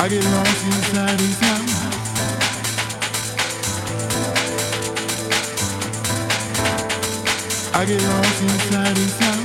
I get lost inside his house. I get lost inside his house.